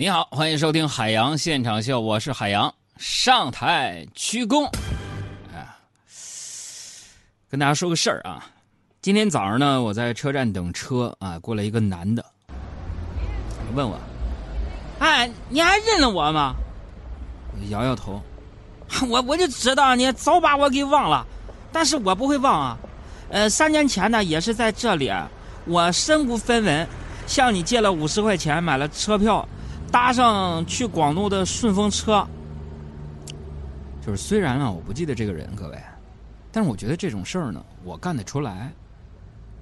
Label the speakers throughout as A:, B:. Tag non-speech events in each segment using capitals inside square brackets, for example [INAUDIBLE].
A: 你好，欢迎收听海洋现场秀，我是海洋，上台鞠躬。啊，跟大家说个事儿啊，今天早上呢，我在车站等车啊，过来一个男的，问我，哎，你还认得我吗？我摇摇头，[LAUGHS] 我我就知道你早把我给忘了，但是我不会忘啊。呃，三年前呢，也是在这里，我身无分文，向你借了五十块钱买了车票。搭上去广东的顺风车，就是虽然啊，我不记得这个人，各位，但是我觉得这种事儿呢，我干得出来。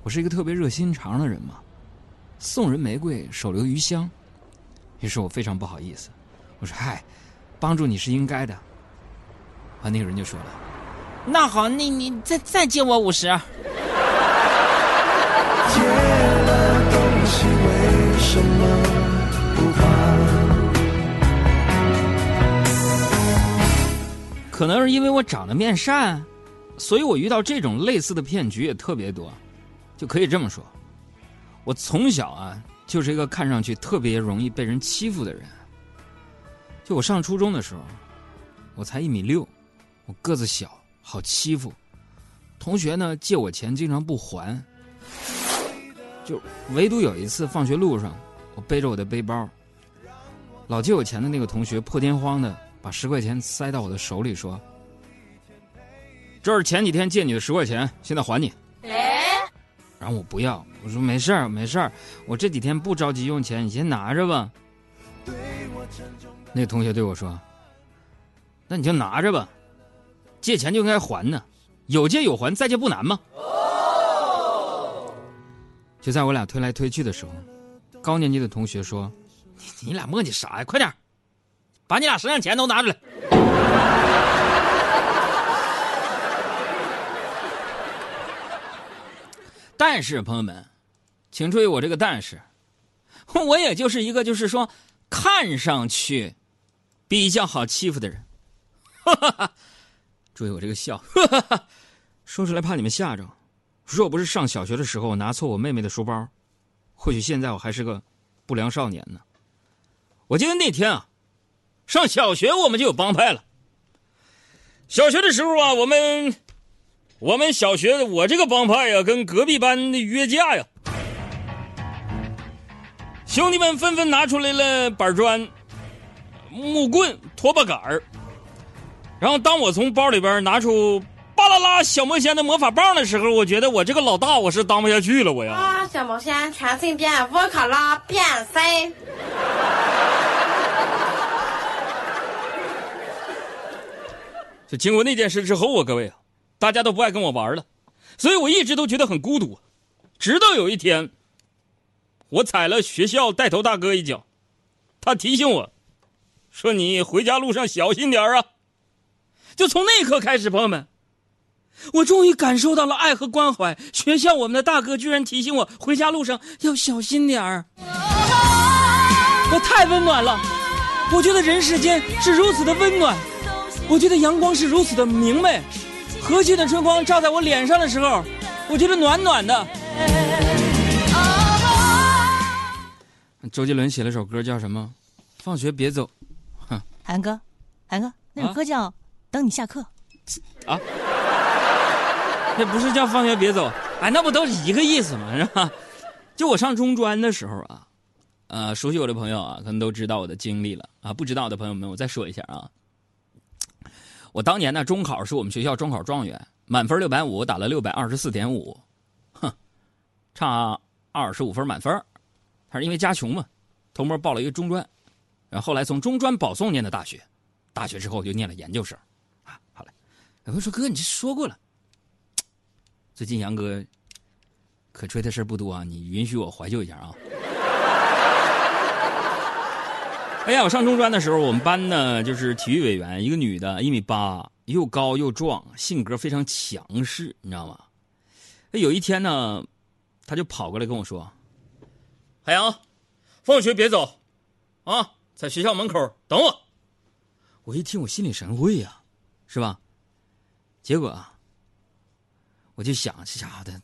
A: 我是一个特别热心肠的人嘛，送人玫瑰，手留余香。于是我非常不好意思，我说：“嗨，帮助你是应该的。”啊，那个人就说了：“那好，那你再再借我五十。”借了东西为什么？可能是因为我长得面善，所以我遇到这种类似的骗局也特别多，就可以这么说，我从小啊就是一个看上去特别容易被人欺负的人。就我上初中的时候，我才一米六，我个子小，好欺负，同学呢借我钱经常不还，就唯独有一次放学路上，我背着我的背包，老借我钱的那个同学破天荒的。把十块钱塞到我的手里，说：“这是前几天借你的十块钱，现在还你。”然后我不要，我说没事儿，没事儿，我这几天不着急用钱，你先拿着吧。那个同学对我说：“那你就拿着吧，借钱就应该还呢，有借有还，再借不难吗？”就在我俩推来推去的时候，高年级的同学说：“你你俩磨叽啥呀？快点！”把你俩身上钱都拿出来！[LAUGHS] 但是朋友们，请注意我这个但是，我也就是一个就是说看上去比较好欺负的人。[LAUGHS] 注意我这个笑，[LAUGHS] 说出来怕你们吓着。若不是上小学的时候拿错我妹妹的书包，或许现在我还是个不良少年呢。我记得那天啊。上小学我们就有帮派了。小学的时候啊，我们我们小学我这个帮派呀，跟隔壁班的约架呀。兄弟们纷纷拿出来了板砖、木棍、拖把杆儿。然后当我从包里边拿出巴啦啦小魔仙的魔法棒的时候，我觉得我这个老大我是当不下去了，我要。
B: 啊，小魔仙全身变，我卡拉变身。
A: 就经过那件事之后啊，各位啊，大家都不爱跟我玩了，所以我一直都觉得很孤独。直到有一天，我踩了学校带头大哥一脚，他提醒我，说：“你回家路上小心点啊。”就从那一刻开始，朋友们，我终于感受到了爱和关怀。学校我们的大哥居然提醒我回家路上要小心点儿，我太温暖了。我觉得人世间是如此的温暖。我觉得阳光是如此的明媚，和煦的春光照在我脸上的时候，我觉得暖暖的。周杰伦写了首歌叫什么？放学别走。
C: 哼，韩哥，韩哥，那首歌叫《等你下课》。啊？
A: 那不是叫放学别走？哎，那不都是一个意思吗？是吧？就我上中专的时候啊，呃，熟悉我的朋友啊，可能都知道我的经历了啊。不知道的朋友们，我再说一下啊。我当年呢，中考是我们学校中考状元，满分六百五，打了六百二十四点五，哼，差二十五分满分。他是因为家穷嘛，偷摸报了一个中专，然后后来从中专保送念的大学，大学之后就念了研究生。啊，好了，有朋友说哥，你这说过了。最近杨哥可吹的事不多啊，你允许我怀旧一下啊。[LAUGHS] 哎呀，我上中专的时候，我们班呢就是体育委员，一个女的，一米八，又高又壮，性格非常强势，你知道吗？有一天呢，她就跑过来跟我说：“海洋，放学别走，啊，在学校门口等我。”我一听，我心领神会呀，是吧？结果啊，我就想，这家伙的，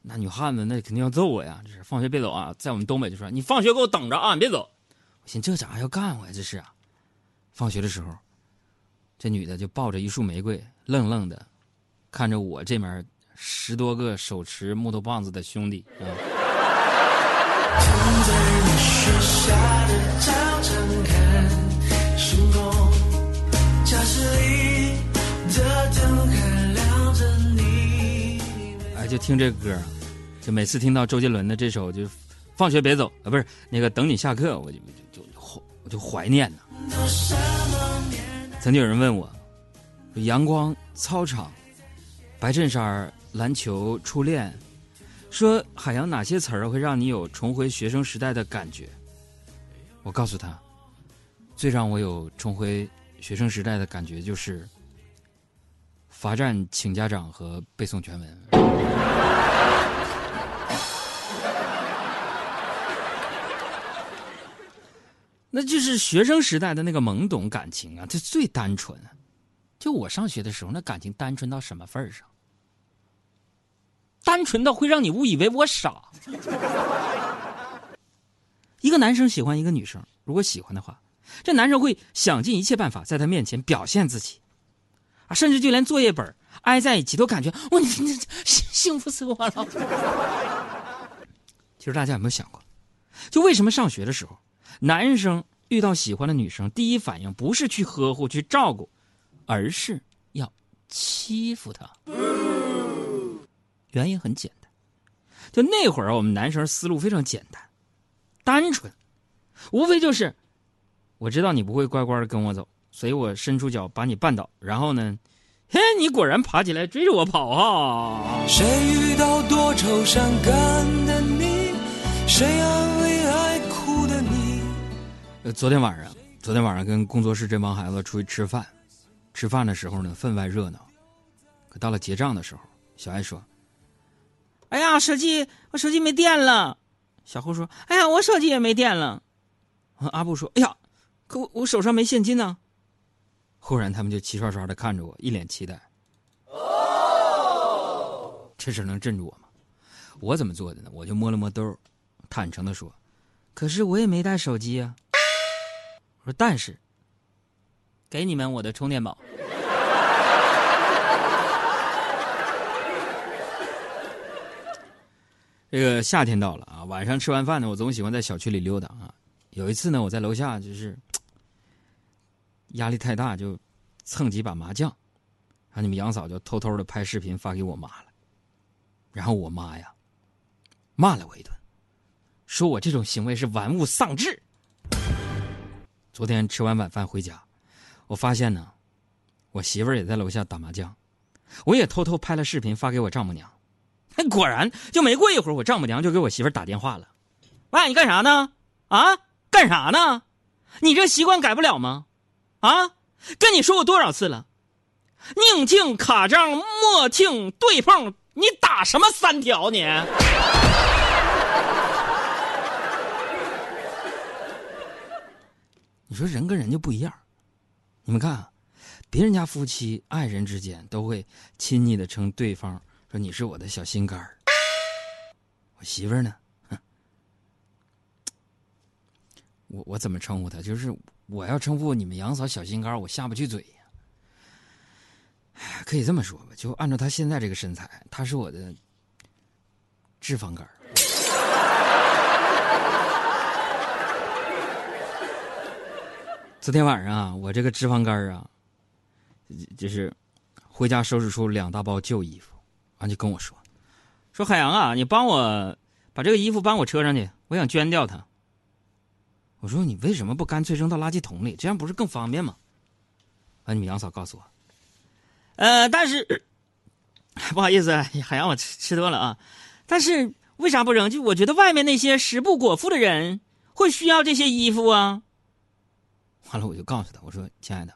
A: 那女汉子那肯定要揍我呀！这是放学别走啊，在我们东北就说：“你放学给我等着啊，你别走。”我寻这家伙要干我呀？这是啊！放学的时候，这女的就抱着一束玫瑰，愣愣的看着我这面十多个手持木头棒子的兄弟啊。[LAUGHS] 就听这歌，就每次听到周杰伦的这首就。放学别走啊！不是那个等你下课，我就就就我就怀念呢。曾经有人问我，阳光、操场、白衬衫、篮球、初恋，说海洋哪些词儿会让你有重回学生时代的感觉？我告诉他，最让我有重回学生时代的感觉就是罚站、请家长和背诵全文。[LAUGHS] 那就是学生时代的那个懵懂感情啊，这最单纯。就我上学的时候，那感情单纯到什么份儿上？单纯到会让你误以为我傻。[LAUGHS] 一个男生喜欢一个女生，如果喜欢的话，这男生会想尽一切办法在她面前表现自己，甚至就连作业本挨在一起都感觉我你你幸福死我了。[LAUGHS] 其实大家有没有想过，就为什么上学的时候？男生遇到喜欢的女生，第一反应不是去呵护、去照顾，而是要欺负她。原因很简单，就那会儿我们男生思路非常简单、单纯，无非就是我知道你不会乖乖的跟我走，所以我伸出脚把你绊倒，然后呢，嘿，你果然爬起来追着我跑啊！谁遇到多愁善感的你？谁安慰爱哭的你？呃，昨天晚上，昨天晚上跟工作室这帮孩子出去吃饭，吃饭的时候呢，分外热闹。可到了结账的时候，小爱说：“哎呀，手机我手机没电了。”小胡说：“哎呀，我手机也没电了。”阿布说：“哎呀，可我我手上没现金呢。”忽然，他们就齐刷刷的看着我，一脸期待。哦，这事能镇住我吗？我怎么做的呢？我就摸了摸兜，坦诚的说：“可是我也没带手机啊。”我说：“但是，给你们我的充电宝。” [LAUGHS] 这个夏天到了啊，晚上吃完饭呢，我总喜欢在小区里溜达啊。有一次呢，我在楼下就是压力太大，就蹭几把麻将，然后你们杨嫂就偷偷的拍视频发给我妈了，然后我妈呀骂了我一顿，说我这种行为是玩物丧志。昨天吃完晚饭回家，我发现呢，我媳妇儿也在楼下打麻将，我也偷偷拍了视频发给我丈母娘。果然，就没过一会儿，我丈母娘就给我媳妇儿打电话了：“喂，你干啥呢？啊，干啥呢？你这习惯改不了吗？啊，跟你说过多少次了，宁静卡张，莫听对碰，你打什么三条你？” [LAUGHS] 你说人跟人就不一样，你们看，别人家夫妻爱人之间都会亲昵的称对方说你是我的小心肝儿，我媳妇儿呢，我我怎么称呼她？就是我要称呼你们杨嫂小心肝，我下不去嘴呀。可以这么说吧，就按照她现在这个身材，她是我的脂肪肝。昨天晚上啊，我这个脂肪肝啊，就是回家收拾出两大包旧衣服，完就跟我说：“说海洋啊，你帮我把这个衣服搬我车上去，我想捐掉它。”我说：“你为什么不干脆扔到垃圾桶里？这样不是更方便吗？”完，你们杨嫂告诉我：“呃，但是 [COUGHS] 不好意思，海洋，我吃吃多了啊。但是为啥不扔？就我觉得外面那些食不果腹的人会需要这些衣服啊。”完了，我就告诉他：“我说，亲爱的，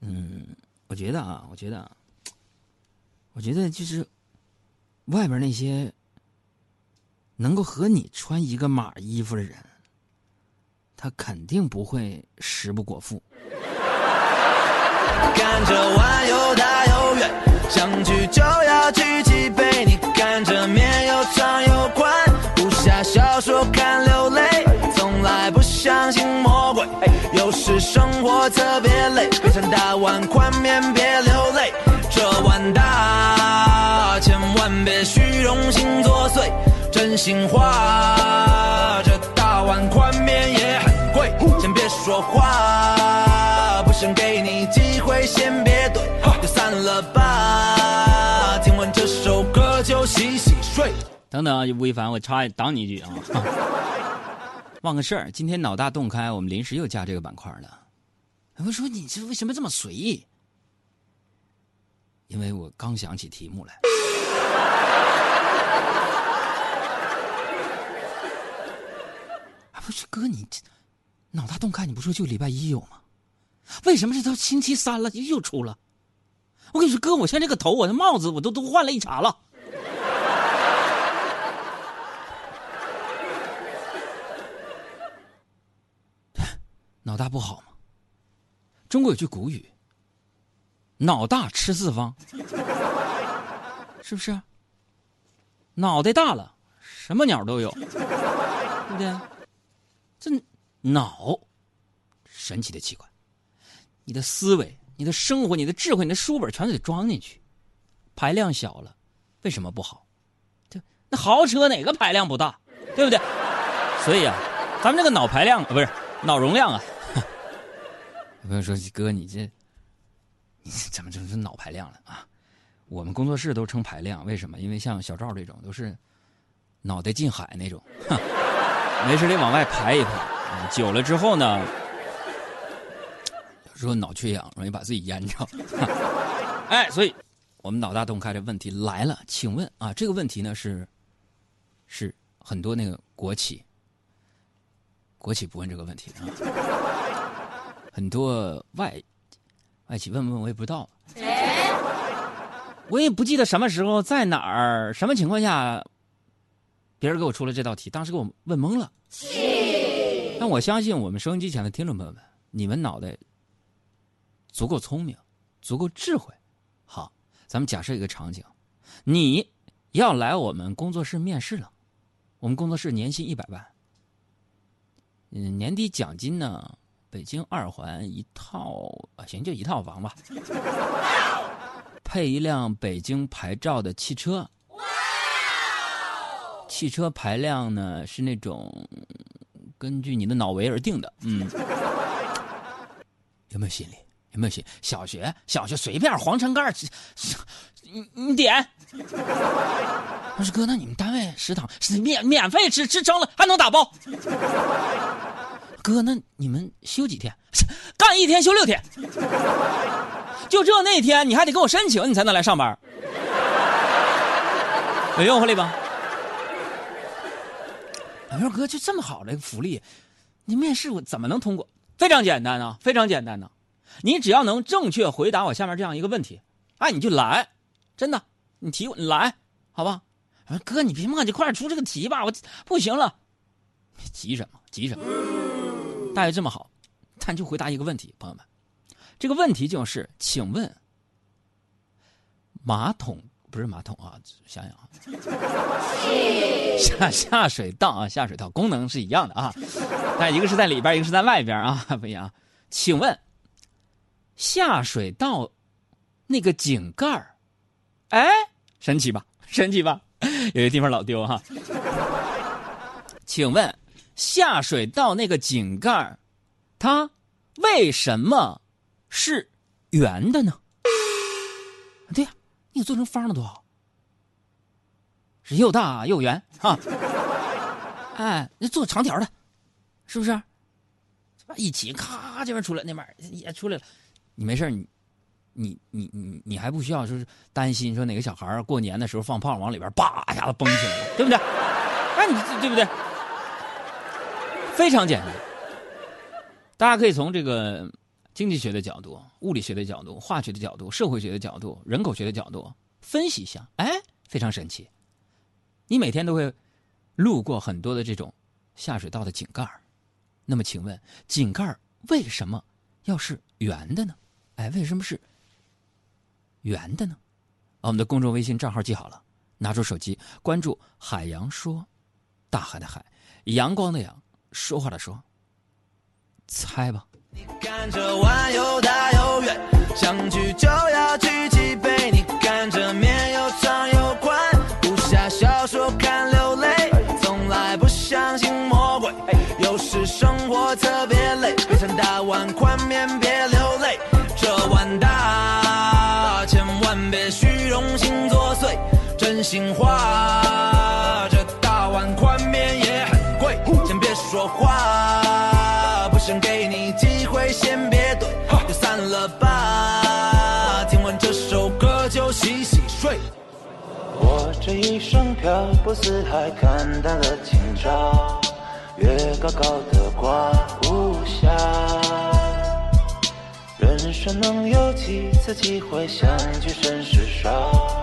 A: 嗯，我觉得啊，我觉得，我觉得就是外边那些能够和你穿一个码衣服的人，他肯定不会食不果腹。”看着碗又大又圆，想去就要举起杯。你看着面又长又宽，武侠小说看流泪，从来。
D: 不相信魔鬼。有时生活特别累，别想大碗宽面别流泪，这碗大，千万别虚荣心作祟，真心话，说话，不想给你机会，先别怼，就散了吧，听完这首歌就洗洗睡。
A: 等等，吴亦凡，我插挡你一句啊！[LAUGHS] 忘个事儿，今天脑大洞开，我们临时又加这个板块了。我说你这为什么这么随意？因为我刚想起题目来。[LAUGHS] 不是哥，你这脑大洞开，你不说就礼拜一有吗？为什么这都星期三了又又出了？我跟你说，哥，我现在这个头，我的帽子我都都换了一茬了。[LAUGHS] 脑大不好吗？中国有句古语：“脑大吃四方”，是不是？脑袋大了，什么鸟都有，对不对？这脑，神奇的器官，你的思维、你的生活、你的智慧、你的书本全都得装进去。排量小了，为什么不好？对，那豪车哪个排量不大？对不对？所以啊，咱们这个脑排量不是脑容量啊。[LAUGHS] 有朋友说：“哥，你这你怎么就是脑排量了啊？”我们工作室都称排量，为什么？因为像小赵这种都是脑袋进海那种，没事得往外排一排，久了之后呢，有时候脑缺氧，容易把自己淹着。[LAUGHS] 哎，所以我们脑大洞开的问题来了，请问啊，这个问题呢是是很多那个国企，国企不问这个问题啊。很多外外企问问我也不知道，我也不记得什么时候在哪儿什么情况下，别人给我出了这道题，当时给我问懵了。但我相信我们收音机前的听众朋友们，你们脑袋足够聪明，足够智慧。好，咱们假设一个场景，你要来我们工作室面试了，我们工作室年薪一百万，嗯，年底奖金呢？北京二环一套啊，行，就一套房吧。配一辆北京牌照的汽车。汽车排量呢是那种根据你的脑围而定的。嗯，[LAUGHS] 有没有心理？有没有心？小学小学随便黄城盖你你点。我说哥，那你们单位食堂是免免费吃，吃撑了还能打包。哥，那你们休几天？干一天休六天，就这那天你还得给我申请，你才能来上班，有诱惑力吧？我说哥，就这么好的一个福利，你面试我怎么能通过？非常简单啊，非常简单呢，你只要能正确回答我下面这样一个问题，哎，你就来，真的，你提我，你来，好吧？哥，你别磨叽，快点出这个题吧，我不行了，急什么？急什么？大约这么好，但就回答一个问题，朋友们，这个问题就是，请问，马桶不是马桶啊？想想啊，[LAUGHS] 下下水道啊，下水道功能是一样的啊，但一个是在里边，一个是在外边啊，[LAUGHS] 不一样。请问，下水道那个井盖儿，哎，神奇吧？神奇吧？有些地方老丢哈。请问。下水道那个井盖它为什么是圆的呢？对呀，你做成方的多好，是又大又圆啊！哎，你做长条的，是不是？一起咔这边出来，那边也出来了。你没事你你你你你还不需要说是担心说哪个小孩过年的时候放炮往里边叭一下子崩起来了，对不对？哎，你对不对？非常简单，大家可以从这个经济学的角度、物理学的角度、化学的角度、社会学的角度、人口学的角度分析一下。哎，非常神奇。你每天都会路过很多的这种下水道的井盖那么请问，井盖为什么要是圆的呢？哎，为什么是圆的呢？我们的公众微信账号记好了，拿出手机关注“海洋说”，大海的海，阳光的阳。说话的说，猜吧。
D: 你看这碗又大又圆，相聚就要举起杯。你看这面又长又宽，武侠小说看流泪，从来不相信魔鬼。有时生活特别累，别想大碗宽面别流泪，这碗大，千万别虚荣心作祟，真心话，
E: 一生漂泊四海，看淡了今朝，月高高的挂无暇。人生能有几次机会相聚，甚是少，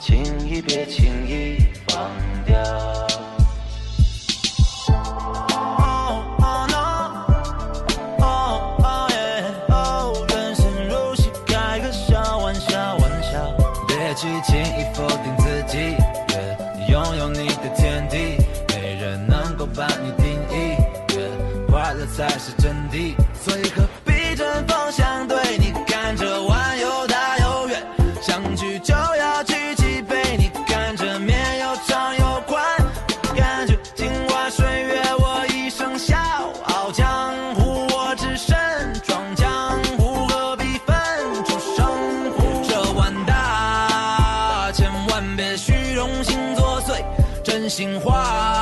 E: 轻易别轻易放掉。
D: 才是真谛，所以何必针锋相对？你看这碗又大又圆，相聚就要举起杯，你看这面又长又宽，感觉镜花水月，我一生笑傲江湖，我只身闯江湖，何必分出胜负？这碗大，千万别虚荣心作祟，真心话。